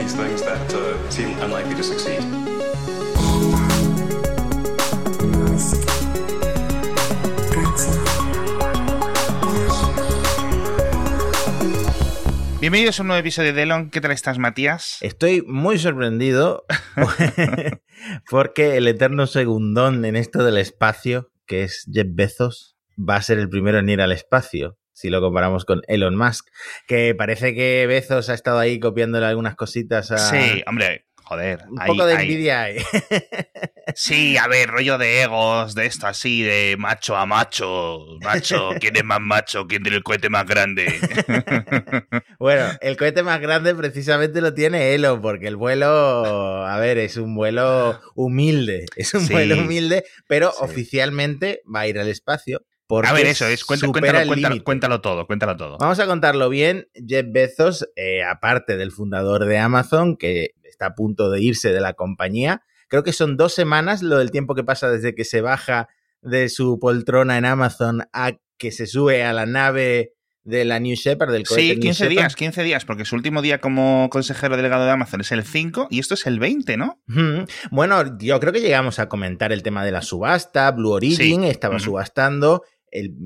these things that uh, seem unlikely to succeed. Bienvenidos a un nuevo episodio de Elon. ¿Qué tal estás, Matías? Estoy muy sorprendido porque el eterno segundón en esto del espacio, que es Jeff Bezos, va a ser el primero en ir al espacio, si lo comparamos con Elon Musk, que parece que Bezos ha estado ahí copiándole algunas cositas a... Sí, hombre, joder. Un hay- poco de hay- envidia hay. Sí, a ver, rollo de egos, de esto así, de macho a macho. Macho, ¿quién es más macho? ¿Quién tiene el cohete más grande? Bueno, el cohete más grande precisamente lo tiene Elon, porque el vuelo, a ver, es un vuelo humilde, es un Sí. vuelo humilde, pero Sí. oficialmente va a ir al espacio. A ver, eso es. Cuéntalo, cuéntalo, límite. cuéntalo todo, cuéntalo todo. Vamos a contarlo bien. Jeff Bezos, eh, aparte del fundador de Amazon, que está a punto de irse de la compañía, creo que son dos semanas lo del tiempo que pasa desde que se baja de su poltrona en Amazon a que se sube a la nave de la New Shepard, del cohete Sí, New 15 Shepard. días, 15 días, porque su último día como consejero delegado de Amazon es el 5 y esto es el 20, ¿no? Bueno, yo creo que llegamos a comentar el tema de la subasta. Blue Origin Sí. estaba subastando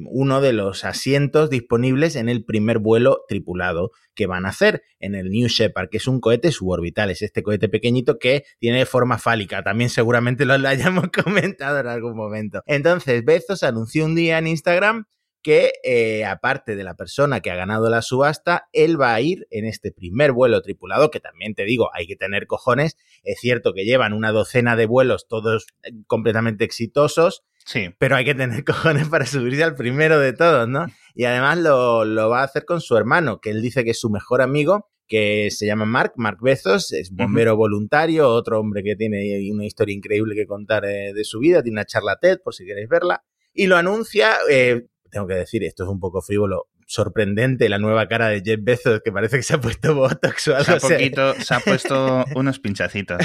uno de los asientos disponibles en el primer vuelo tripulado que van a hacer en el New Shepard, que es un cohete suborbital. Es este cohete pequeñito que tiene forma fálica. También seguramente lo hayamos comentado en algún momento. Entonces, Bezos anunció un día en Instagram que eh, aparte de la persona que ha ganado la subasta, él va a ir en este primer vuelo tripulado, que también te digo, hay que tener cojones. Es cierto que llevan una docena de vuelos, todos eh, completamente exitosos, Sí. pero hay que tener cojones para subirse al primero de todos, ¿no? Y además lo, lo va a hacer con su hermano, que él dice que es su mejor amigo, que se llama Mark, Mark Bezos, es bombero voluntario, otro hombre que tiene una historia increíble que contar eh, de su vida, tiene una charla TED, por si queréis verla, y lo anuncia, eh, tengo que decir, esto es un poco frívolo, sorprendente la nueva cara de Jeff Bezos, que parece que se ha puesto Botox o Se ha, poquito, se ha puesto unos pinchacitos,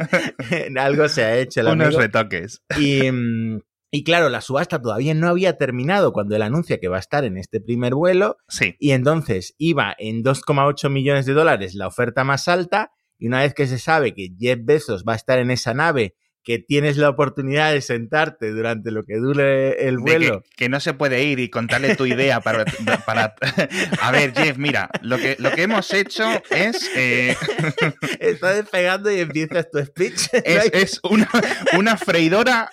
algo se ha hecho el unos amigo. retoques. Y, mm, y claro, la subasta todavía no había terminado cuando él anuncia que va a estar en este primer vuelo Sí. y entonces iba en 2,8 millones de dólares la oferta más alta y una vez que se sabe que Jeff Bezos va a estar en esa nave, que tienes la oportunidad de sentarte durante lo que dure el vuelo. que, que no se puede ir y contarle tu idea para... para- a ver, Jeff, mira, lo que, lo que hemos hecho es... eh, Está despegando y empiezas tu speech. Es, es una, una freidora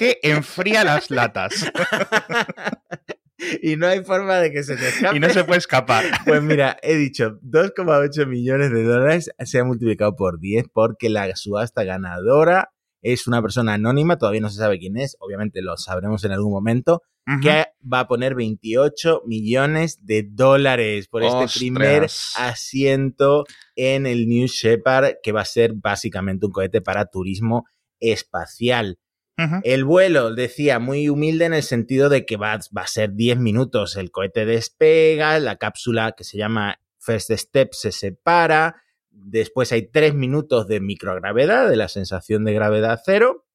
que enfría las latas y no hay forma de que se te escape. y no se puede escapar. Pues mira, he dicho 2,8 millones de dólares se ha multiplicado por 10 porque la subasta ganadora es una persona anónima, todavía no se sabe quién es, obviamente lo sabremos en algún momento, que va a poner 28 millones de dólares por este primer asiento en el New Shepard, que va a ser básicamente un cohete para turismo espacial. El vuelo, decía, muy humilde en el sentido de que va, va a ser 10 minutos. El cohete despega, la cápsula que se llama First Step se separa, después hay 3 minutos de microgravedad, de la sensación de gravedad cero,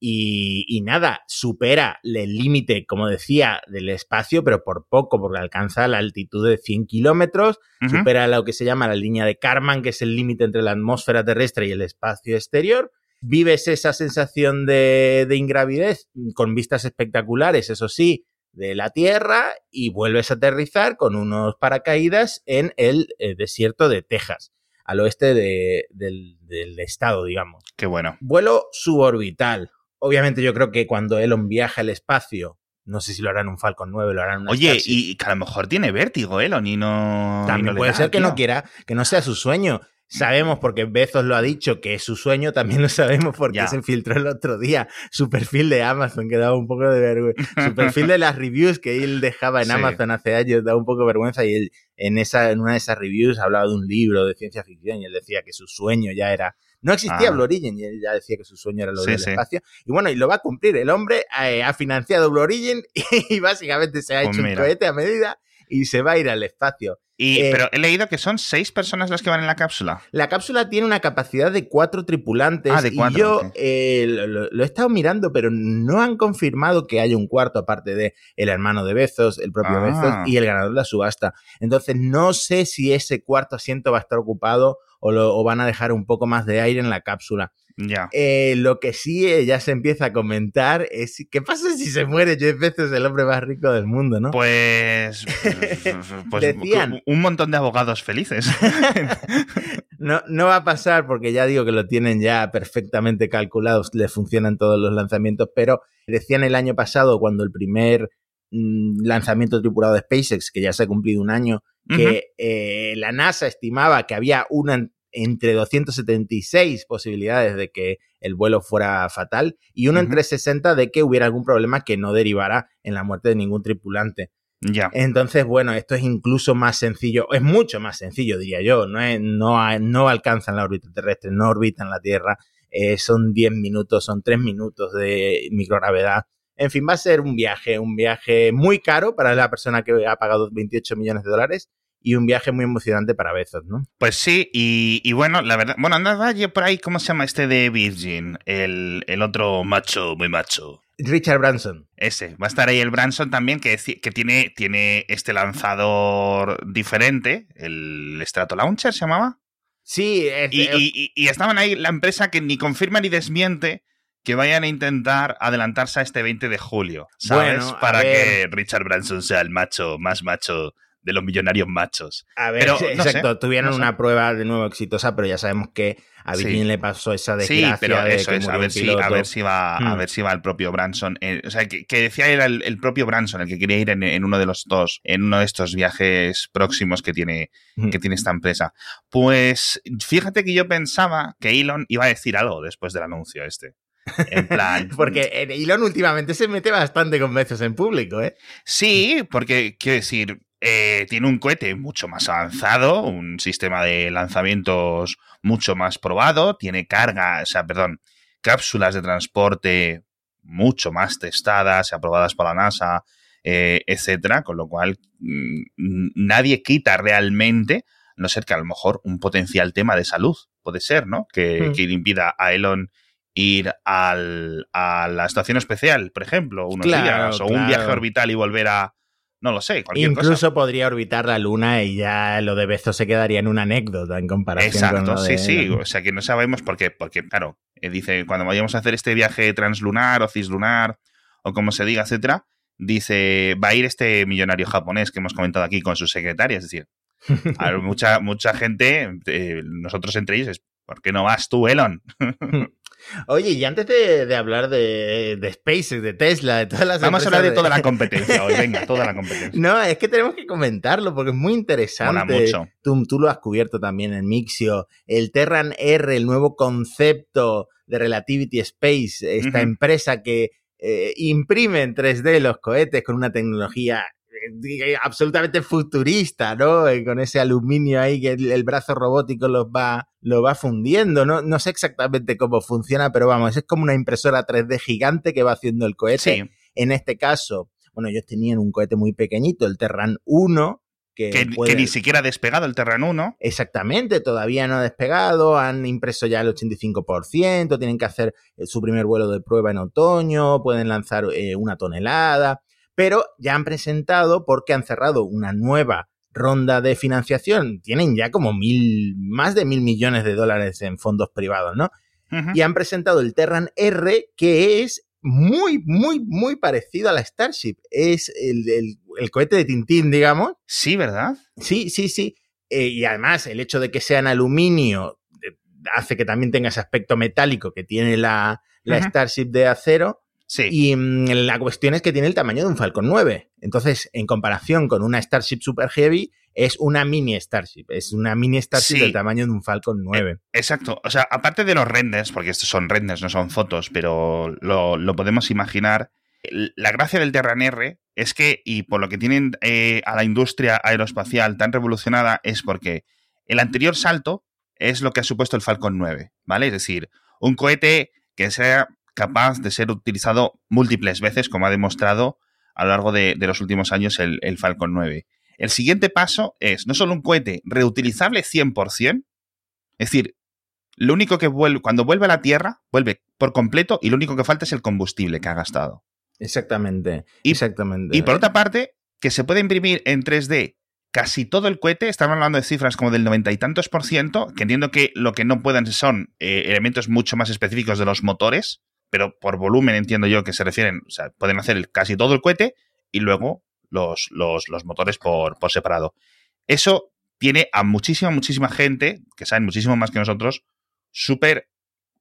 y, y nada, supera el límite, como decía, del espacio, pero por poco, porque alcanza la altitud de 100 kilómetros, supera lo que se llama la línea de Karman, que es el límite entre la atmósfera terrestre y el espacio exterior. Vives esa sensación de, de ingravidez con vistas espectaculares, eso sí, de la Tierra y vuelves a aterrizar con unos paracaídas en el eh, desierto de Texas, al oeste de- del, del estado, digamos. Qué bueno. Vuelo suborbital. Obviamente yo creo que cuando Elon viaja al espacio, no sé si lo harán un Falcon 9, lo harán un Oye, Starship. y que a lo mejor tiene vértigo, Elon, y no. y También no puede da, ser que no quiera, que no sea su sueño. Sabemos, porque Bezos lo ha dicho, que es su sueño, también lo sabemos porque Ya. se filtró el otro día su perfil de Amazon, que daba un poco de vergüenza. Su perfil de las reviews que él dejaba en Sí. Amazon hace años daba un poco de vergüenza y él en, esa, en una de esas reviews hablaba de un libro de ciencia ficción y él decía que su sueño ya era... No existía Ah. Blue Origin y él ya decía que su sueño era lo Sí, del sí. espacio. Y bueno, y lo va a cumplir. El hombre eh, ha financiado Blue Origin y básicamente se ha Pues hecho un cohete a medida y se va a ir al espacio. Y, Eh, pero he leído que son seis personas las que van en la cápsula. La cápsula tiene una capacidad de cuatro tripulantes. Ah, de cuatro, y yo eh, lo he estado mirando, pero no han confirmado que haya un cuarto, aparte de el hermano de Bezos, el propio Ah. Bezos y el ganador de la subasta. Entonces, no sé si ese cuarto asiento va a estar ocupado o, lo, o van a dejar un poco más de aire en la cápsula. Ya. Eh, lo que sí eh, ya se empieza a comentar es qué pasa si se muere Jeff Bezos, el hombre más rico del mundo, ¿no? Pues, pues Decían. un montón de abogados felices. No, no va a pasar porque ya digo que lo tienen ya perfectamente calculados, le funcionan todos los lanzamientos, pero decían el año pasado cuando el primer mm, lanzamiento tripulado de SpaceX, que ya se ha cumplido un año, que eh, la NASA estimaba que había una entre 276 posibilidades de que el vuelo fuera fatal y uno entre 60 de que hubiera algún problema que no derivara en la muerte de ningún tripulante. ya. Entonces, bueno, esto es incluso más sencillo, es mucho más sencillo, diría yo. No, es- no, ha- no alcanzan la órbita terrestre, no orbitan la Tierra. eh, son 10 minutos, son 3 minutos de microgravedad. En fin, va a ser un viaje, un viaje muy caro para la persona que ha pagado 28 millones de dólares y un viaje muy emocionante para Bezos, ¿no? Pues sí, y, y bueno, la verdad. Bueno, andaba yo por ahí, ¿cómo se llama este de Virgin? El, el otro macho, muy macho. Richard Branson. Ese. Va a estar ahí el Branson también, que, que tiene, tiene este lanzador diferente, el Stratolauncher se llamaba. Sí, es- Y, y- estaban ahí la empresa que ni confirma ni desmiente que vayan a intentar adelantarse a este 20 de julio, ¿sabes? Bueno, Para ver. que Richard Branson sea el macho, más macho de los millonarios machos. A ver, Pero, sí, no exacto, sé, tuvieron no sé. una prueba de nuevo exitosa, pero ya sabemos que a Sí. Virgin le pasó esa Sí, desgracia pero de eso que es, a ver, si, a ver si va, a Hmm. ver si va el propio Branson. eh, o sea, que, que decía era el, el propio Branson el que quería ir en, en uno de los dos, en uno de estos viajes próximos que tiene, Hmm. que tiene esta empresa. Pues fíjate que yo pensaba que Elon iba a decir algo después del anuncio este. En plan. Porque eh, Elon últimamente se mete bastante con veces en público, ¿eh? Sí, porque quiero decir, eh, tiene un cohete mucho más avanzado, un sistema de lanzamientos mucho más probado, tiene carga, o sea, perdón, cápsulas de transporte mucho más testadas y aprobadas por la NASA, eh, etcétera, con lo cual mm, nadie quita realmente, a no ser que a lo mejor un potencial tema de salud puede ser, ¿no? Que, Hmm. que impida a Elon ir al, a la estación especial, por ejemplo, unos Claro, días, o un viaje orbital y volver a, no lo sé, cualquier Incluso cosa. podría orbitar la Luna y ya lo de Bezos se quedaría en una anécdota en comparación con Exacto, lo sí, de sí, o sea que no sabemos por qué, porque claro, eh, dice, cuando vayamos a hacer este viaje translunar o cislunar, o como se diga, etcétera, dice, va a ir este millonario japonés que hemos comentado aquí con su secretaria, es decir, a mucha, mucha gente, eh, nosotros entre ellos, es, ¿por qué no vas tú, Elon? Oye, y antes de, de hablar de, de SpaceX, de Tesla, de todas las Vamos a hablar de toda la competencia hoy, venga, toda la competencia. No, es que tenemos que comentarlo porque es muy Mola interesante. mucho. Tú, tú lo has cubierto también en Mixio. El Terran R, el nuevo concepto de Relativity Space, esta empresa que eh, imprime en 3D los cohetes con una tecnología absolutamente futurista, ¿no? Eh, Con ese aluminio ahí que el, el brazo robótico los va, lo va fundiendo. No, no sé exactamente cómo funciona, pero vamos, es como una impresora 3D gigante que va haciendo el cohete. Sí, En este caso, bueno, ellos tenían un cohete muy pequeñito, el Terran 1, que, que, puede- que ni siquiera ha despegado el Terran 1. Exactamente, todavía no ha despegado, han impreso ya el 85%, tienen que hacer eh, su primer vuelo de prueba en otoño, pueden lanzar eh, una tonelada, pero ya han presentado porque han cerrado una nueva ronda de financiación, tienen ya como mil, más de mil millones de dólares en fondos privados, ¿no? Y han presentado el Terran R, que es muy, muy, muy parecido a la Starship. Es el, el- el cohete de Tintín, digamos. Sí, ¿verdad? Sí, sí, sí. Eh, y además, el hecho de que sea en aluminio eh, hace que también tenga ese aspecto metálico que tiene la. Starship de acero. Sí. Y mm, la cuestión es que tiene el tamaño de un Falcon 9. Entonces, en comparación con una Starship Super Heavy, es una mini Starship. Es una mini Starship Sí. del tamaño de un Falcon 9. Exacto. O sea, aparte de los renders, porque estos son renders, no son fotos, pero lo, lo podemos imaginar. La gracia del Terran R es que, y por lo que tienen eh, a la industria aeroespacial tan revolucionada, es porque el anterior salto es lo que ha supuesto el Falcon 9, ¿vale? Es decir, un cohete que sea capaz de ser utilizado múltiples veces, como ha demostrado a lo largo de, de los últimos años el, el Falcon 9. El siguiente paso es no solo un cohete reutilizable 100%, es decir, lo único que vuelve, cuando vuelve a la Tierra, vuelve por completo y lo único que falta es el combustible que ha gastado. Exactamente. Y- exactamente. Y por otra parte, que se puede imprimir en 3D casi todo el cohete, estamos hablando de cifras como del noventa y tantos por ciento, que entiendo que lo que no puedan son eh, elementos mucho más específicos de los motores, pero por volumen entiendo yo que se refieren, o sea, pueden hacer casi todo el cohete y luego los, los, los motores por, por separado. Eso tiene a muchísima, muchísima gente, que saben muchísimo más que nosotros, súper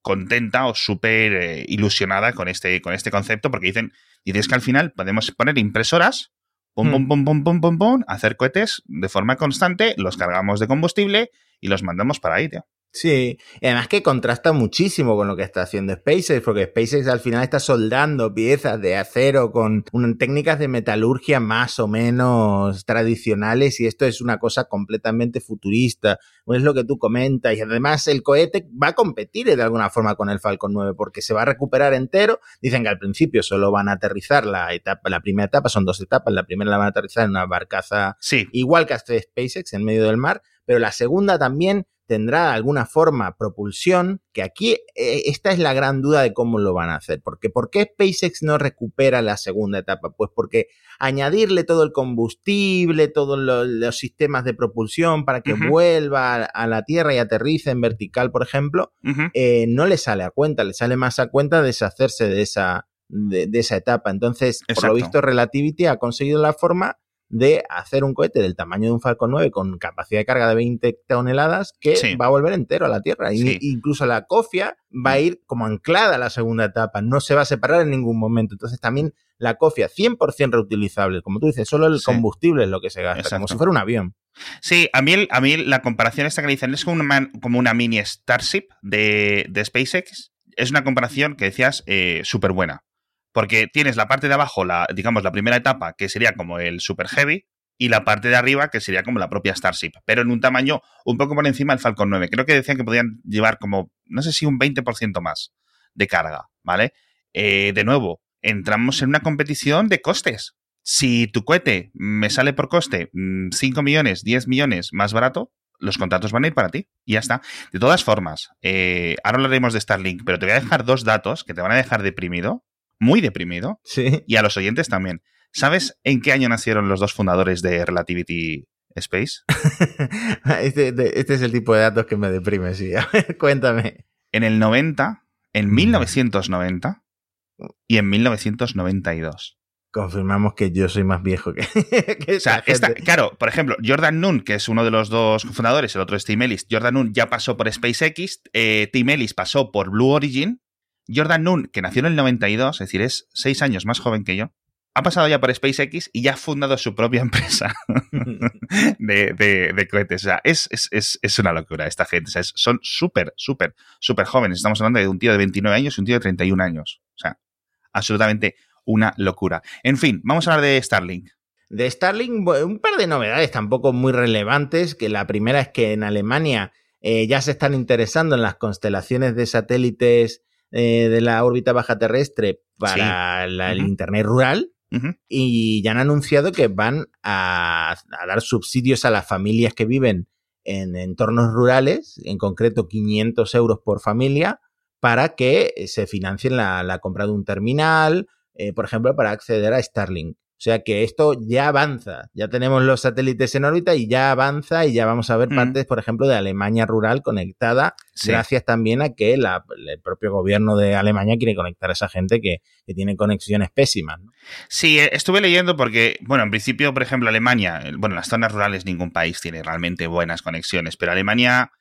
contenta o súper eh, ilusionada con este, con este concepto, porque dicen, dices que al final podemos poner impresoras, pum, pum, Hmm. pum, pum, pum, pum, pum, hacer cohetes de forma constante, los cargamos de combustible y los mandamos para ahí, tío. Sí, y además que contrasta muchísimo con lo que está haciendo SpaceX, porque SpaceX al final está soldando piezas de acero con un- técnicas de metalurgia más o menos tradicionales y esto es una cosa completamente futurista, es lo que tú comentas y además el cohete va a competir de alguna forma con el Falcon 9 porque se va a recuperar entero, dicen que al principio solo van a aterrizar la etapa, la primera etapa, son dos etapas, la primera la van a aterrizar en una barcaza Sí, igual que hace SpaceX en medio del mar, pero la segunda también tendrá de alguna forma propulsión, que aquí eh, esta es la gran duda de cómo lo van a hacer, porque ¿por qué SpaceX no recupera la segunda etapa? Pues porque añadirle todo el combustible, todos lo- los sistemas de propulsión para que vuelva a, a la Tierra y aterrice en vertical, por ejemplo, eh, no le sale a cuenta, le sale más a cuenta deshacerse de esa, de, de esa etapa. Entonces, por lo visto, Relativity ha conseguido la forma de hacer un cohete del tamaño de un Falcon 9 con capacidad de carga de 20 toneladas que Sí. va a volver entero a la Tierra. Y- incluso la cofia va a ir como anclada a la segunda etapa, no se va a separar en ningún momento. Entonces, también la cofia 100% reutilizable, como tú dices, solo el Sí. combustible es lo que se gasta, como si fuera un avión. Sí, a mí, a mí la comparación esta que dicen es como una, como una mini Starship de, de SpaceX. Es una comparación que decías eh, súper buena. Porque tienes la parte de abajo, la, digamos, la primera etapa, que sería como el Super Heavy, y la parte de arriba, que sería como la propia Starship, pero en un tamaño un poco por encima del Falcon 9. Creo que decían que podían llevar como, no sé si un 20% más de carga, ¿vale? Eh, de nuevo, entramos en una competición de costes. Si tu cohete me sale por coste mm, 5 millones, 10 millones más barato, los contratos van a ir para ti. Y ya está. De todas formas, eh, ahora hablaremos de Starlink, pero te voy a dejar dos datos que te van a dejar deprimido, muy deprimido, Sí. y a los oyentes también. ¿Sabes en qué año nacieron los dos fundadores de Relativity Space? Este, este- este es el tipo de datos que me deprime, sí. A ver, cuéntame. En el 90, en Mm. 1990 y en 1992. Confirmamos que yo soy más viejo que, que O sea, esta esta- gente. claro, por ejemplo, Jordan Noon, que es uno de los dos fundadores, el otro es Tim Ellis. Jordan Noon ya pasó por SpaceX, eh, Tim Ellis pasó por Blue Origin. Jordan Noon, que nació en el 92, es decir, es seis años más joven que yo, ha pasado ya por SpaceX y ya ha fundado su propia empresa de, de- de cohetes. O sea, es, es- es- es una locura esta gente. O sea, es- son súper, súper, súper jóvenes. Estamos hablando de un tío de 29 años y un tío de 31 años. O sea, absolutamente una locura. En fin, vamos a hablar de Starlink. De Starlink, un par de novedades tampoco muy relevantes, que la primera es que en Alemania eh, ya se están interesando en las constelaciones de satélites eh, de la órbita baja terrestre para la- el. Internet rural y ya han anunciado que van a, a dar subsidios a las familias que viven en entornos rurales, en concreto 500 euros por familia, para que eh, se financien la, la compra de un terminal, eh, por ejemplo, para acceder a Starlink. O sea que esto ya avanza, ya tenemos los satélites en órbita y ya avanza y ya vamos a ver Mm. partes, por ejemplo, de Alemania rural conectada, Sí. gracias también a que la- el propio gobierno de Alemania quiere conectar a esa gente que, que tiene conexiones pésimas. ¿no? Sí, eh, estuve leyendo porque, bueno, en principio, por ejemplo, Alemania, bueno, las zonas rurales ningún país tiene realmente buenas conexiones, pero Alemania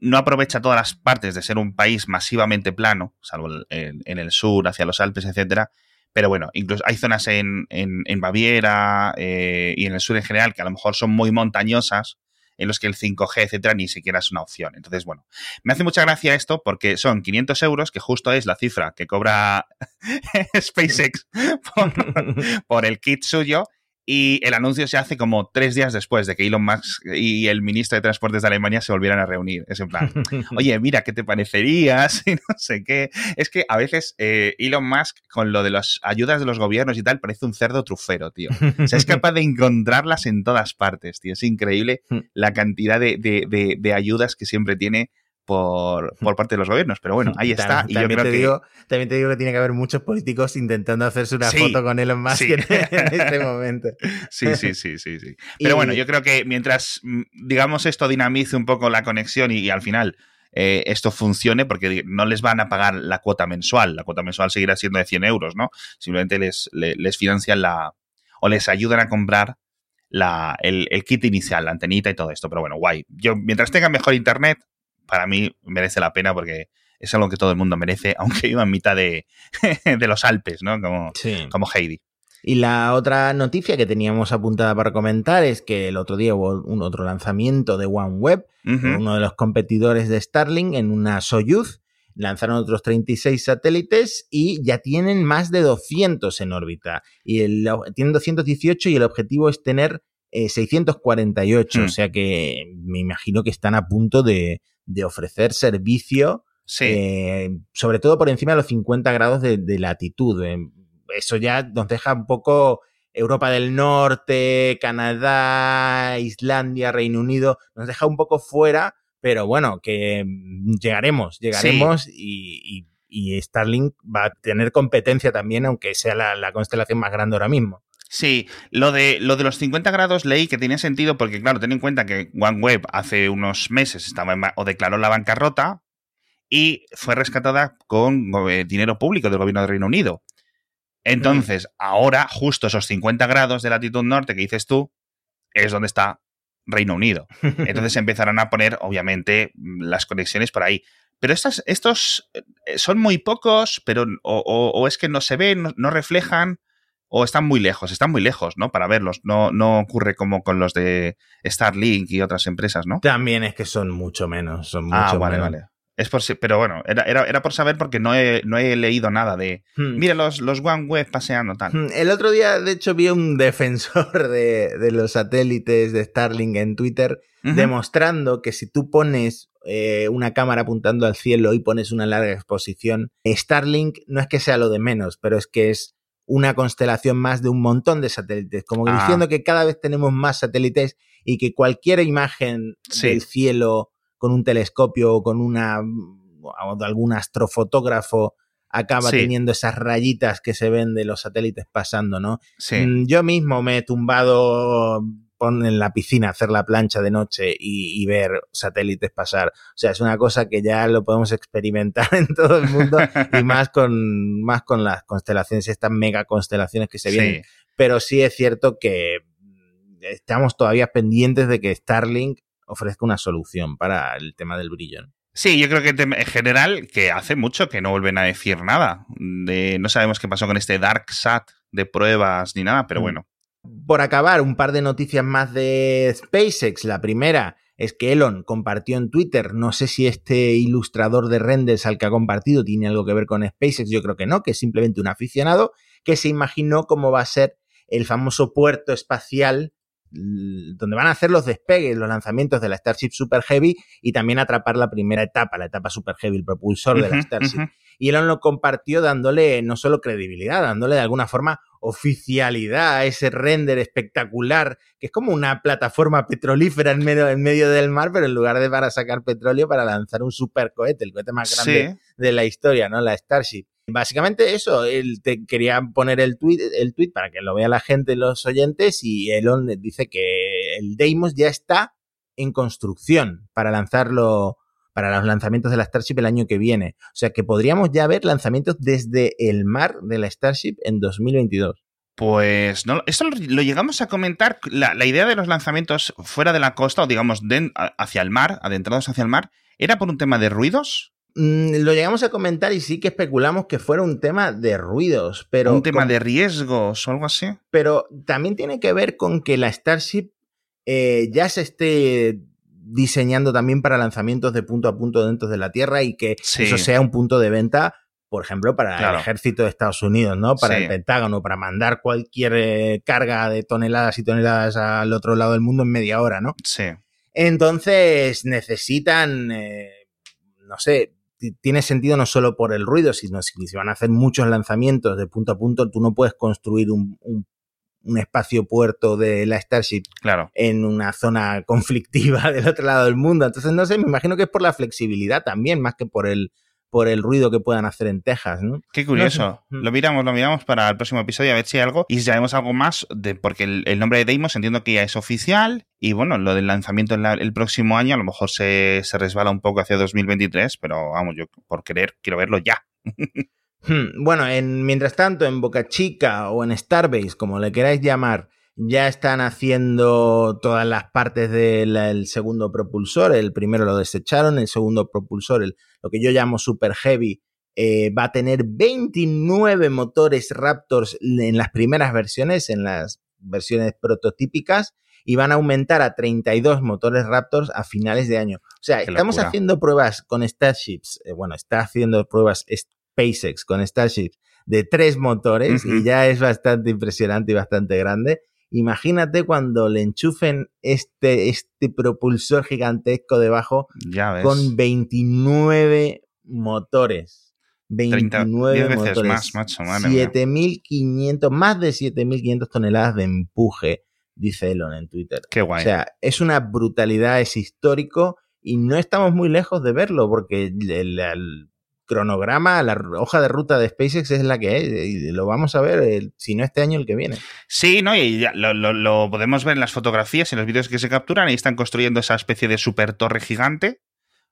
no aprovecha todas las partes de ser un país masivamente plano, salvo en, en el sur, hacia los Alpes, etcétera. Pero bueno, incluso hay zonas en, en- en Baviera eh, y en el sur en general que a lo mejor son muy montañosas, en los que el 5G, etcétera, ni siquiera es una opción. Entonces, bueno, me hace mucha gracia esto porque son 500 euros, que justo es la cifra que cobra SpaceX por, por el kit suyo. Y el anuncio se hace como tres días después de que Elon Musk y el ministro de Transportes de Alemania se volvieran a reunir. Es en plan, oye, mira, ¿qué te parecerías? Y no sé qué. Es que a veces eh, Elon Musk, con lo de las ayudas de los gobiernos y tal, parece un cerdo trufero, tío. O sea, es capaz de encontrarlas en todas partes, tío. Es increíble hmm. la cantidad de, de ayudas que siempre tiene por, por, parte de los gobiernos. Pero bueno, ahí está. y también, te digo, también te digo que tiene que haber muchos políticos intentando hacerse una foto con Elon Musk en, este momento. Sí, sí, sí, sí. sí. Pero bueno, yo creo que mientras, mm, digamos, esto dinamice un poco la conexión y, al final eh, esto funcione, porque no les van a pagar la cuota mensual. La cuota mensual seguirá siendo de 100 euros, ¿no? Simplemente les, les, financian la. o les ayudan a comprar la, el, el, kit inicial, la antenita y todo esto. Pero bueno, guay. Yo, mientras tenga mejor internet, para mí merece la pena porque es algo que todo el mundo merece, aunque viva en mitad de, los Alpes, ¿no? Como, como Heidi. Y la otra noticia que teníamos apuntada para comentar es que el otro día hubo un otro lanzamiento de OneWeb, uno de los competidores de Starlink en una Soyuz. Lanzaron otros 36 satélites y ya tienen más de 200 en órbita. Y el, tienen 218 y el objetivo es tener 648. Eh, o sea que me imagino que están a punto de, de ofrecer servicio, eh, sobre todo por encima de los 50 grados de, latitud. Eh, eso ya nos deja un poco Europa del Norte, Canadá, Islandia, Reino Unido, nos deja un poco fuera, pero bueno, que llegaremos, llegaremos y, Starlink va a tener competencia también, aunque sea la constelación más grande ahora mismo. Sí, lo de, lo de los 50 grados leí que tiene sentido porque, claro, ten en cuenta que OneWeb hace unos meses estaba o declaró la bancarrota y fue rescatada con eh, dinero público del gobierno de Reino Unido. Entonces, ahora, justo esos 50 grados de latitud norte que dices tú, es donde está Reino Unido. Entonces empezarán a poner, obviamente, las conexiones por ahí. Pero estas, estos eh, son muy pocos, pero o, es que no se ven, no reflejan o están muy lejos, están muy lejos, ¿no? Para verlos. No, no ocurre como con los de Starlink y otras empresas, ¿no? También es que son mucho menos, son ah, mucho ah, vale, vale. Es por, pero bueno, era, era, por saber porque no he, no he leído nada de. Hmm. Mira los, los OneWeb paseando tal. Hmm, el otro día, de hecho, vi un defensor de, los satélites de Starlink en Twitter demostrando que si tú pones eh, una cámara apuntando al cielo y pones una larga exposición, Starlink no es que sea lo de menos, pero es que es una constelación más de un montón de satélites, como ah. diciendo que cada vez tenemos más satélites y que cualquier imagen del cielo con un telescopio o con una o algún astrofotógrafo acaba teniendo esas rayitas que se ven de los satélites pasando, ¿no? Mm, yo mismo me he tumbado poner en la piscina, hacer la plancha de noche y, ver satélites pasar. O sea, es una cosa que ya lo podemos experimentar en todo el mundo y más con, más con las constelaciones, estas mega constelaciones que se vienen. Pero sí es cierto que estamos todavía pendientes de que Starlink ofrezca una solución para el tema del brillo. Sí, yo creo que en general que hace mucho que no vuelven a decir nada. De, no sabemos qué pasó con este Dark Sat de pruebas ni nada, pero mm. bueno, por acabar, un par de noticias más de SpaceX. La primera es que Elon compartió en Twitter, no sé si este ilustrador de renders al que ha compartido tiene algo que ver con SpaceX, yo creo que no, que es simplemente un aficionado que se imaginó cómo va a ser el famoso puerto espacial donde van a hacer los despegues, los lanzamientos de la Starship Super Heavy y también atrapar la primera etapa, la etapa Super Heavy, el propulsor de la Starship. Y Elon lo compartió dándole no solo credibilidad, dándole de alguna forma oficialidad a ese render espectacular, que es como una plataforma petrolífera en medio, en medio del mar, pero en lugar de para sacar petróleo, para lanzar un supercohete, el cohete más grande de la historia, ¿no? La Starship. Básicamente eso, él te quería poner el tweet, el tweet para que lo vea la gente, los oyentes, y Elon dice que el Deimos ya está en construcción para lanzarlo para los lanzamientos de la Starship el año que viene. O sea que podríamos ya ver lanzamientos desde el mar de la Starship en 2022. Pues no, esto lo, llegamos a comentar. La, idea de los lanzamientos fuera de la costa, o digamos hacia el mar, adentrados hacia el mar, ¿era por un tema de ruidos? Mm, lo llegamos a comentar y sí que especulamos que fuera un tema de ruidos, pero... Un tema de riesgos o algo así. Pero también tiene que ver con que la Starship eh, ya se esté diseñando también para lanzamientos de punto a punto dentro de la Tierra y que eso sea un punto de venta por ejemplo, para Claro. el ejército de Estados Unidos, ¿no? Para Sí. el Pentágono, para mandar cualquier eh, carga de toneladas y toneladas al otro lado del mundo en media hora, ¿no? Sí. Entonces necesitan, eh, no sé, tiene sentido no solo por el ruido, sino si si van a hacer muchos lanzamientos de punto a punto, tú no puedes construir un, un- un espacio puerto de la Starship Claro. en una zona conflictiva del otro lado del mundo. Entonces, no sé, me imagino que es por la flexibilidad también, más que por el, por el ruido que puedan hacer en Texas, ¿no? Qué curioso. No. Lo miramos, lo miramos para el próximo episodio a ver si hay algo. Y si sabemos algo más, de, porque el, el nombre de Deimos entiendo que ya es oficial. Y bueno, lo del lanzamiento en la- el próximo año a lo mejor se, se resbala un poco hacia 2023, pero vamos, yo por querer quiero verlo ya. Hmm, Bueno, en, mientras tanto, en Boca Chica o en Starbase, como le queráis llamar, ya están haciendo todas las partes del el segundo propulsor. El primero lo desecharon, el segundo propulsor, el- lo que yo llamo Super Heavy, eh, va a tener 29 motores Raptors en las primeras versiones, en las versiones prototípicas, y van a aumentar a 32 motores Raptors a finales de año. O sea, Qué estamos locura. haciendo pruebas con Starships, eh, bueno, está haciendo pruebas SpaceX con Starships de tres motores y ya es bastante impresionante y bastante grande. Imagínate cuando le enchufen este, este propulsor gigantesco debajo Ya ves. con 29 motores. 30, 29 10 veces motores. más, macho, madre mía. 7500, más de 7500 toneladas de empuje, dice Elon en Twitter. Qué guay. O sea, es una brutalidad, es histórico y no estamos muy lejos de verlo porque el, el cronograma, la hoja de ruta de SpaceX es la que es y lo vamos a ver, el- si no este año, el que viene. Sí, ¿no? Y ya lo, lo- lo podemos ver en las fotografías y en los vídeos que se capturan. Ahí están construyendo esa especie de super torre gigante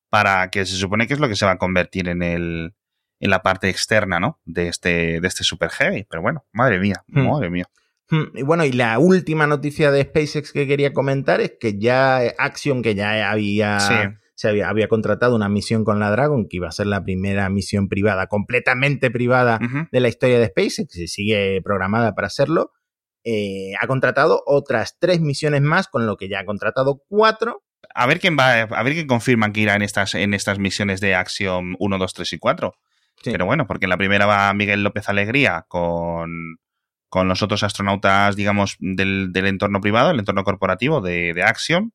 para que se supone que es lo que se va a convertir en el en la parte externa, ¿no? De este, de este super heavy. Pero bueno, madre mía, Hmm. madre mía. Hmm, Y bueno, y la última noticia de SpaceX que quería comentar es que ya Axiom, que ya había, Sí. Se había, había contratado una misión con la Dragon, que iba a ser la primera misión privada, completamente privada de la historia de SpaceX, y sigue programada para hacerlo, eh, ha contratado otras tres misiones más, con lo que ya ha contratado cuatro. A ver quién va, a ver quién confirman que irá en estas, en estas misiones de Axiom 1, 2, 3 y 4. Sí. Pero bueno, porque en la primera va Miguel López Alegría con, con los otros astronautas, digamos, del, del entorno privado, el entorno corporativo de, de Axiom.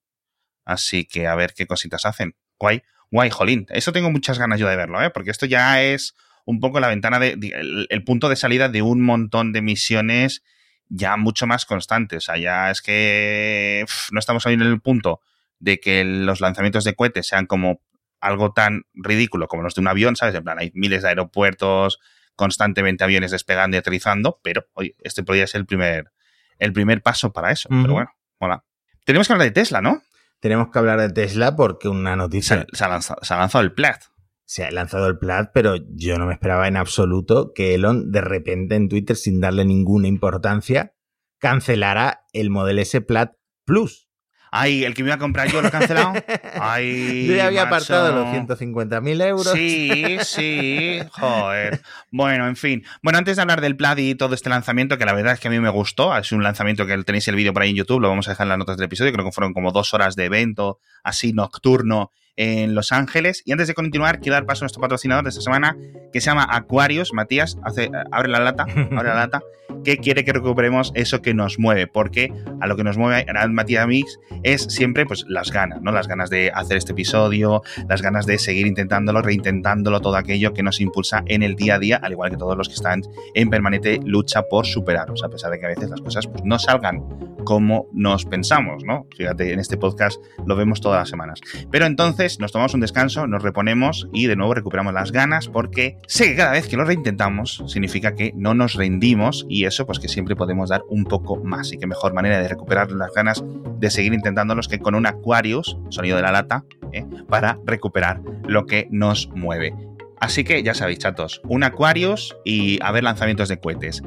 Así que a ver qué cositas hacen. Guay, guay, jolín. Eso tengo muchas ganas yo de verlo, ¿eh? Porque esto ya es un poco la ventana de, de- el, el punto de salida de un montón de misiones ya mucho más constantes. O sea, ya es que no estamos ahí en el punto de que los lanzamientos de cohetes sean como algo tan ridículo como los de un avión, ¿sabes? En plan, hay miles de aeropuertos, constantemente aviones despegando y aterrizando, pero oye, este podría ser el primer, el primer paso para eso. Pero bueno, mola. Tenemos que hablar de Tesla, ¿no? Tenemos que hablar de Tesla porque una noticia se ha, lanzado, se ha lanzado el Plaid. se ha lanzado el Plaid, pero yo no me esperaba en absoluto que Elon de repente en Twitter, sin darle ninguna importancia, cancelara el Model S Plaid Plus. Ay, el que me iba a comprar yo lo he cancelado. Ay, Yo ya había macho. apartado los 150.000 euros. Sí, sí, joder. Bueno, en fin. Bueno, antes de hablar del Plaid y todo este lanzamiento, que la verdad es que a mí me gustó, es un lanzamiento que tenéis el vídeo por ahí en YouTube, lo vamos a dejar en las notas del episodio, creo que fueron como dos horas de evento, así nocturno en Los Ángeles. Y antes de continuar, quiero dar paso a nuestro patrocinador de esta semana, que se llama Aquarius. Matías, hace, abre la lata, abre la lata, que quiere que recuperemos eso que nos mueve, porque a lo que nos mueve a Matías Mix es siempre pues las ganas, ¿no? Las ganas de hacer este episodio, las ganas de seguir intentándolo, reintentándolo, todo aquello que nos impulsa en el día a día, al igual que todos los que están en permanente lucha por superaros, a pesar de que a veces las cosas pues, no salgan como nos pensamos, ¿no? Fíjate, en este podcast lo vemos todas las semanas. Pero entonces nos tomamos un descanso, nos reponemos y de nuevo recuperamos las ganas porque sé que cada vez que lo reintentamos significa que no nos rendimos y eso pues que siempre podemos dar un poco más y que mejor manera de recuperar las ganas de seguir intentándolos que con un Aquarius, sonido de la lata, ¿eh? para recuperar lo que nos mueve. Así que ya sabéis, chatos, un Aquarius y a ver lanzamientos de cohetes.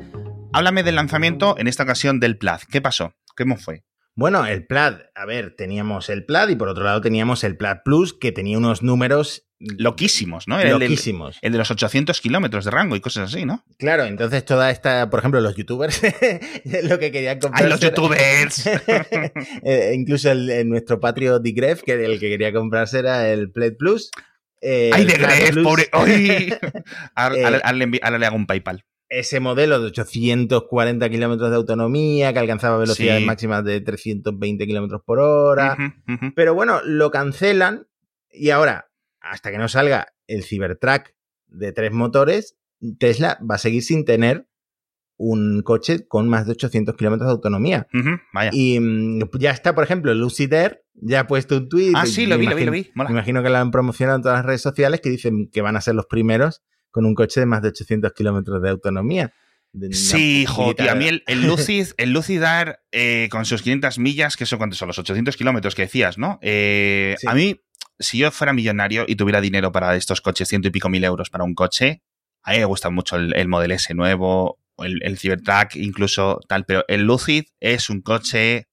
Háblame del lanzamiento, en esta ocasión del Plaid. ¿Qué pasó? ¿Cómo fue? Bueno, el Plaid, a ver, teníamos el Plaid y por otro lado teníamos el Plaid Plus, que tenía unos números Loquísimos, ¿no? Era el, del- loquísimos. el de los 800 kilómetros de rango y cosas así, ¿no? Claro, entonces toda esta, por ejemplo, los youtubers, lo que querían comprar. ¡Ay, los youtubers! Eh, incluso el, el- nuestro patrio Digref, que el que quería comprarse era el Plaid Plus. eh, ¡Ay, de Gref, pobre! ¡Ay! Ahora, Eh, le hago un PayPal. Ese modelo de 840 kilómetros de autonomía que alcanzaba velocidades Sí. máximas de 320 kilómetros por hora. Pero bueno, lo cancelan y ahora, hasta que no salga el Cybertruck de tres motores, Tesla va a seguir sin tener un coche con más de 800 kilómetros de autonomía. Vaya. Y mm, ya está, por ejemplo, Lucid Air ya ha puesto un tweet. Ah, sí, lo vi, lo vi, lo vi. Me imagino que lo han promocionado en todas las redes sociales que dicen que van a ser los primeros con un coche de más de 800 kilómetros de autonomía. De Sí, jo, posibilidad- tío, a mí el, el Lucid, el Lucid Air eh, con sus 500 millas, que son cuántos son los 800 kilómetros que decías, ¿no? Eh, Sí. A mí, si yo fuera millonario y tuviera dinero para estos coches, ciento y pico mil euros para un coche, a mí me gusta mucho el, el Model S nuevo, el, el Cybertruck, incluso tal, pero el Lucid es un coche,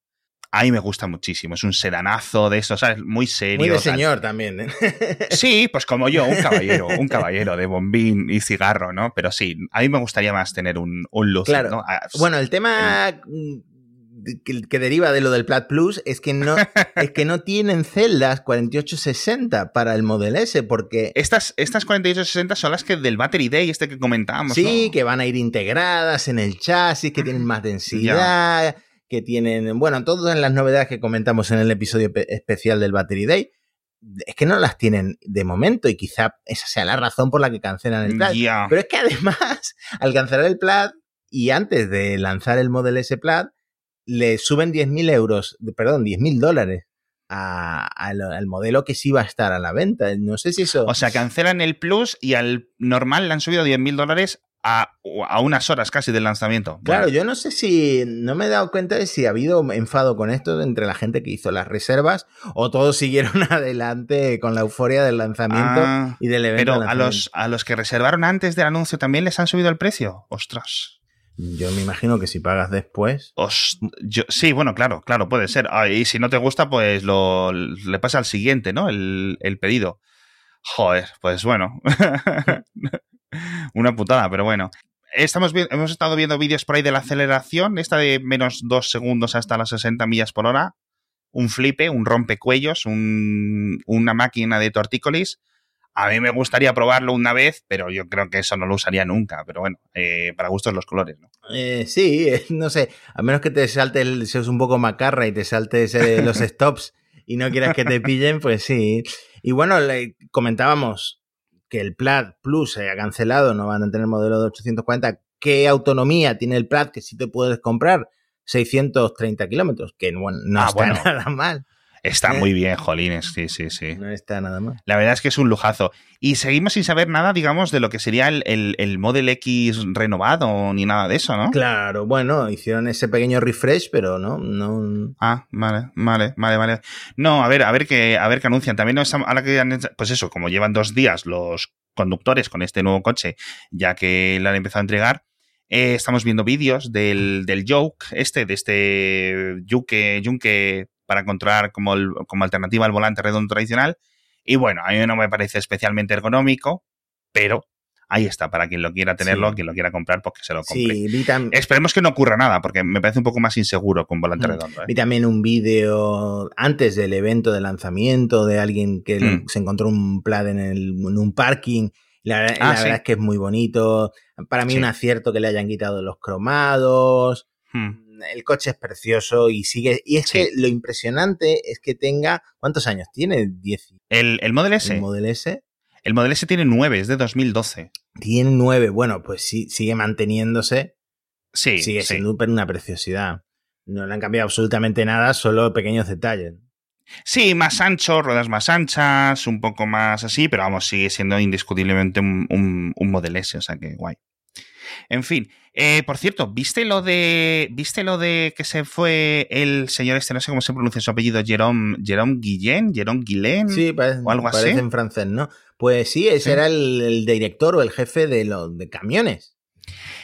a mí me gusta muchísimo, es un sedanazo de esos, ¿sabes? Muy serio. Muy de tal. señor también. ¿eh? Sí, pues como yo, un caballero, un caballero de bombín y cigarro, ¿no? Pero sí, a mí me gustaría más tener un, un Lucid, Claro. ¿no? Ah, Bueno, el tema que, que deriva de lo del Plat Plus es que no, es que no tienen celdas 4860 para el Model S, porque Estas, estas 4860 son las que del Battery Day, este que comentábamos. sí, ¿no? que van a ir integradas en el chasis, que tienen más densidad, que tienen, bueno, todas las novedades que comentamos en el episodio pe- especial del Battery Day. Es que no las tienen de momento y quizá esa sea la razón por la que cancelan el Plat. Ya. Pero es que además, al cancelar el Plaid y antes de lanzar el Model S Plaid, le suben 10.000 euros, perdón, 10.000 dólares a- al, al modelo que sí va a estar a la venta. No sé si eso... O sea, cancelan el Plus y al normal le han subido 10.000 dólares a, a unas horas casi del lanzamiento. Claro, Bueno, yo no sé si. No me he dado cuenta de si ha habido enfado con esto entre la gente que hizo las reservas o todos siguieron adelante con la euforia del lanzamiento ah, y del evento. pero a los, a los que reservaron antes del anuncio también les han subido el precio. Ostras. Yo me imagino que si pagas después. Os- yo- sí, bueno, claro, claro, puede ser. Ah, y si no te gusta, pues lo, le pasa al siguiente, ¿no? El, el pedido. Joder, pues bueno. Una putada, pero bueno. Estamos hemos estado viendo vídeos por ahí de la aceleración, esta de menos dos segundos hasta las 60 millas por hora. Un flipe, un rompecuellos, un, una máquina de tortícolis. A mí me gustaría probarlo una vez, pero yo creo que eso no lo usaría nunca. Pero bueno, eh, para gustos los colores, ¿no? Eh, sí, eh, no sé. A menos que te salte, el, seas un poco macarra y te saltes eh, los stops y no quieras que te pillen, pues sí. Y bueno, le comentábamos que el Plaid Plus se ha cancelado, no van a tener modelo de 840. ¿Qué autonomía tiene el Plaid que sí te puedes comprar? 630 kilómetros, que bueno, no Ah, está bueno. nada mal. Está ¿Eh? muy bien, Jolines, sí, sí, sí. No está nada mal. La verdad es que es un lujazo. Y seguimos sin saber nada, digamos, de lo que sería el, el, el Model X renovado ni nada de eso, ¿no? Claro, bueno, hicieron ese pequeño refresh, pero no, no. Ah, vale, vale, vale, vale. No, a ver, a ver qué, a ver qué anuncian. También ahora que han hecho- pues eso, como llevan dos días los conductores con este nuevo coche, ya que le han empezado a entregar, eh, estamos viendo vídeos del, del Yoke, este, de este Yuke, Yunque para controlar como, el- como alternativa al volante redondo tradicional. Y bueno, a mí no me parece especialmente ergonómico, pero ahí está, para quien lo quiera tenerlo, Sí. quien lo quiera comprar, pues que se lo compre. Sí, vi, Esperemos que no ocurra nada, porque me parece un poco más inseguro un volante Mm. redondo. ¿eh? Vi también un vídeo antes del evento de lanzamiento de alguien que Mm. se encontró un plaid en, el- en un parking. La, verdad- Ah, la sí. verdad es que es muy bonito. Para mí un acierto que le hayan quitado los cromados. Hmm. El coche es precioso y sigue. Y es Sí. que lo impresionante es que tenga. ¿Cuántos años tiene? 10. El, el Model S. El Model S. El Model S tiene 9, es de 2012. Tiene 9. Bueno, pues sí, sigue manteniéndose. Sí, sigue sí. siendo una preciosidad. No le han cambiado absolutamente nada, solo pequeños detalles. Sí, más ancho, ruedas más anchas, un poco más así, pero vamos, sigue siendo indiscutiblemente un, un- un Model S, o sea que guay. En fin, eh, por cierto, ¿viste lo de viste lo de que se fue el señor este, no sé cómo se pronuncia su apellido, Jerome, Jerome Guillén, Jerome Guillén? Sí, parece, o algo así. parece en francés, ¿no? Pues sí, ese Sí. era el, el director o el jefe de los de camiones.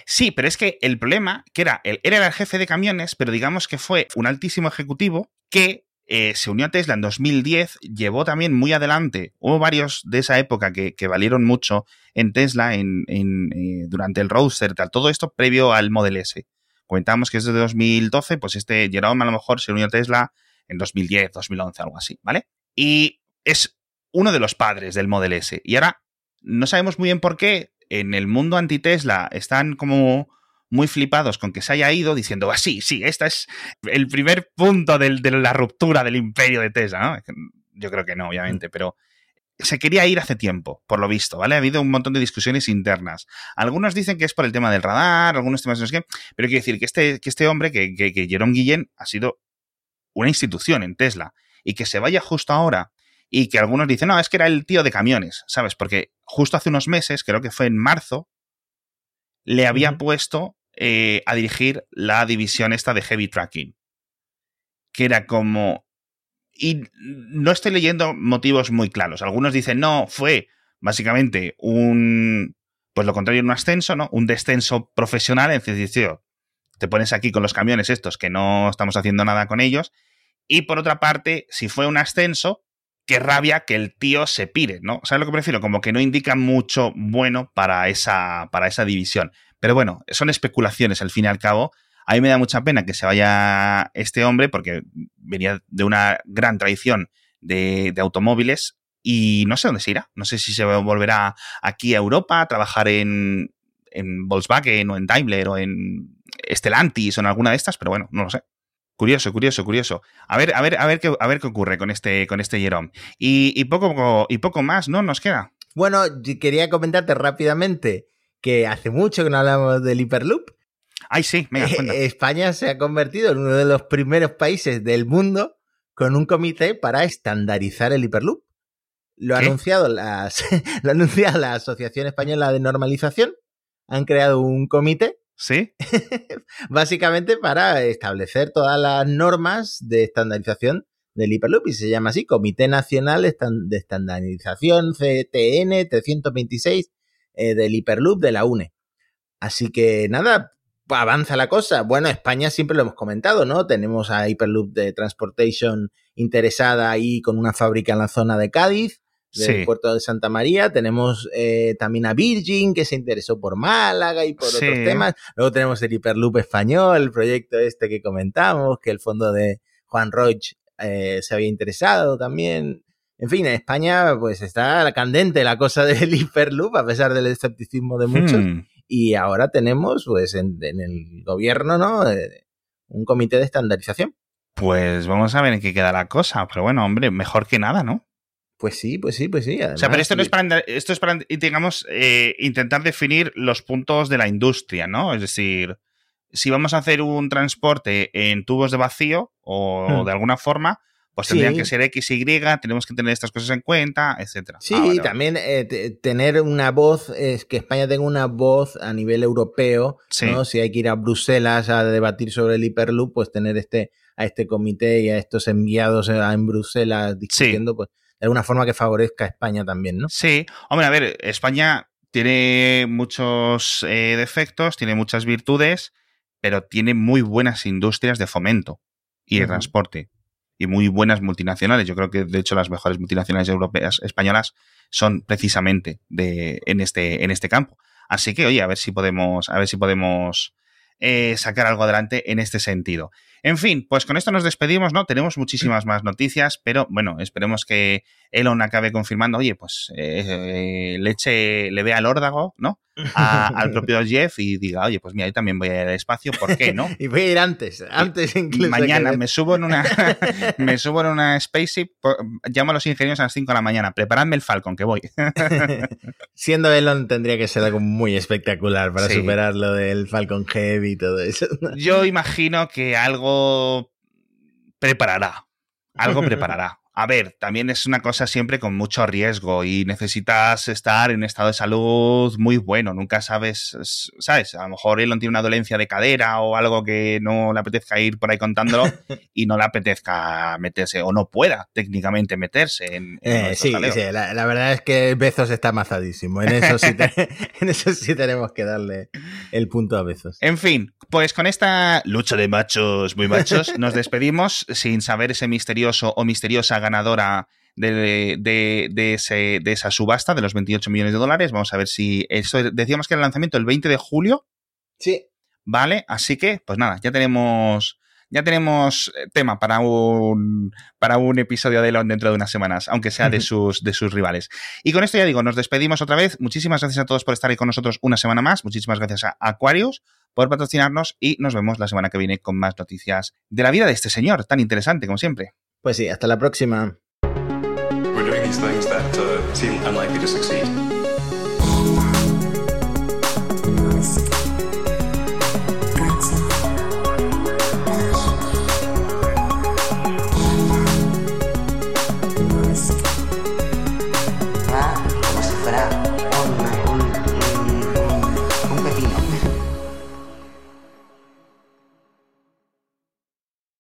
Sí, pero es que el problema, que era, él era el jefe de camiones, pero digamos que fue un altísimo ejecutivo que eh, se unió a Tesla en 2010, llevó también muy adelante, hubo varios de esa época que, que valieron mucho en Tesla en, eh, durante el Roadster, tal, todo esto previo al Model S. Comentábamos que es de 2012, pues este Jerome a lo mejor se unió a Tesla en 2010, 2011, algo así, ¿vale? Y es uno de los padres del Model S. Y ahora no sabemos muy bien por qué en el mundo anti-Tesla están como muy flipados con que se haya ido diciendo, ah, sí, sí, este es el primer punto de la ruptura del imperio de Tesla, ¿no? Yo creo que no, obviamente, pero se quería ir hace tiempo, por lo visto, ¿vale? Ha habido un montón de discusiones internas. Algunos dicen que es por el tema del radar, algunos temas no sé qué, pero quiero decir que este, que este hombre, que, que, que Jerome Guillén, ha sido una institución en Tesla y que se vaya justo ahora y que algunos dicen, no, es que era el tío de camiones, ¿sabes? Porque justo hace unos meses, creo que fue en marzo, le había puesto eh, a dirigir la división esta de heavy tracking. Que era como... Y no estoy leyendo motivos muy claros. Algunos dicen, no, fue básicamente un... Pues lo contrario, un ascenso, ¿no? Un descenso profesional, en decir, te pones aquí con los camiones estos que no estamos haciendo nada con ellos. Y por otra parte, si fue un ascenso, qué rabia que el tío se pire, ¿no? ¿Sabes lo que prefiero? Como que no indica mucho bueno para esa, para esa división. Pero bueno, son especulaciones al fin y al cabo. A mí me da mucha pena que se vaya este hombre porque venía de una gran tradición de, automóviles y no sé dónde se irá. No sé si se volverá aquí a Europa a trabajar en, en Volkswagen o en Daimler o en Stellantis o en alguna de estas, pero bueno, no lo sé. Curioso, curioso, curioso. A ver, a ver, a ver qué, a ver qué ocurre con este, con este Jerome. Y, y, poco, y poco más, ¿no? Nos queda. Bueno, quería comentarte rápidamente que hace mucho que no hablamos del Hyperloop. Ay, sí, venga, eh, España se ha convertido en uno de los primeros países del mundo con un comité para estandarizar el Hyperloop. Lo ha, anunciado las, lo ha anunciado la Asociación Española de Normalización. Han creado un comité. Sí. básicamente para establecer todas las normas de estandarización del Hyperloop y se llama así Comité Nacional de Estandarización CTN 326 eh, del Hyperloop de la UNE. Así que nada, avanza la cosa. Bueno, España siempre lo hemos comentado, ¿no? Tenemos a Hyperloop de Transportation interesada ahí con una fábrica en la zona de Cádiz, del puerto de Santa María. Tenemos eh, también a Virgin, que se interesó por Málaga y por otros temas. Luego tenemos el Hyperloop español, el proyecto este que comentamos, que el fondo de Juan Roig eh, se había interesado también. En fin, en España pues está candente la cosa del Hyperloop, a pesar del escepticismo de muchos. Hmm. Y ahora tenemos pues en, el gobierno, ¿no? Eh, un comité de estandarización. Pues vamos a ver en qué queda la cosa. Pero bueno, hombre, mejor que nada, ¿no? Pues sí, pues sí, pues sí. o sea, pero esto no es para, esto es para digamos, eh, intentar definir los puntos de la industria, ¿no? Es decir, si vamos a hacer un transporte en tubos de vacío o hmm. de alguna forma, pues tendrían que ser X, Y, tenemos que tener estas cosas en cuenta, etcétera. Sí, ah, también eh, tener una voz, es que España tenga una voz a nivel europeo, ¿no? Si hay que ir a Bruselas a debatir sobre el Hyperloop, pues tener este a este comité y a estos enviados en Bruselas discutiendo, pues de alguna forma que favorezca a España también, ¿no? Sí, hombre, a ver, España tiene muchos eh, defectos, tiene muchas virtudes, pero tiene muy buenas industrias de fomento y de transporte y muy buenas multinacionales. Yo creo que de hecho las mejores multinacionales europeas, españolas, son precisamente de, en este, en este campo. Así que, oye, a ver si podemos, a ver si podemos eh, sacar algo adelante en este sentido. En fin, pues con esto nos despedimos, ¿no? Tenemos muchísimas más noticias, pero bueno, esperemos que Elon acabe confirmando, oye, pues eh, le eche, le vea al órdago, ¿no? al propio Jeff y diga, oye, pues mira, yo también voy a ir al espacio, ¿por qué no? y voy a ir antes, antes incluso. Mañana me subo en una me subo en una spaceship, llamo a los ingenieros a las 5 de la mañana, preparadme el Falcon, que voy. Siendo Elon tendría que ser algo muy espectacular para superar lo del Falcon Heavy y todo eso. yo imagino que algo preparará, algo preparará a ver, también es una cosa siempre con mucho riesgo y necesitas estar en un estado de salud muy bueno. Nunca sabes, ¿sabes? A lo mejor Elon tiene una dolencia de cadera o algo que no le apetezca ir por ahí contándolo y no le apetezca meterse o no pueda técnicamente meterse en. Eh, sí, sí la, verdad es que Bezos está amazadísimo. En eso, sí en eso sí tenemos que darle el punto a Bezos. En fin, pues con esta lucha de machos muy machos nos despedimos sin saber ese misterioso o misteriosa ganadora de, de, esa subasta de los 28 millones de dólares. Vamos a ver si eso decíamos que era el lanzamiento el 20 de julio. Sí. Vale, así que, pues nada, ya tenemos ya tenemos eh, tema para un, para un episodio de Elon dentro de unas semanas, aunque sea de sus, de sus rivales. Y con esto ya digo, nos despedimos otra vez. Muchísimas gracias a todos por estar ahí con nosotros una semana más. Muchísimas gracias a Aquarius por patrocinarnos y nos vemos la semana que viene con más noticias de la vida de este señor, tan interesante como siempre. Pues sí, hasta la próxima.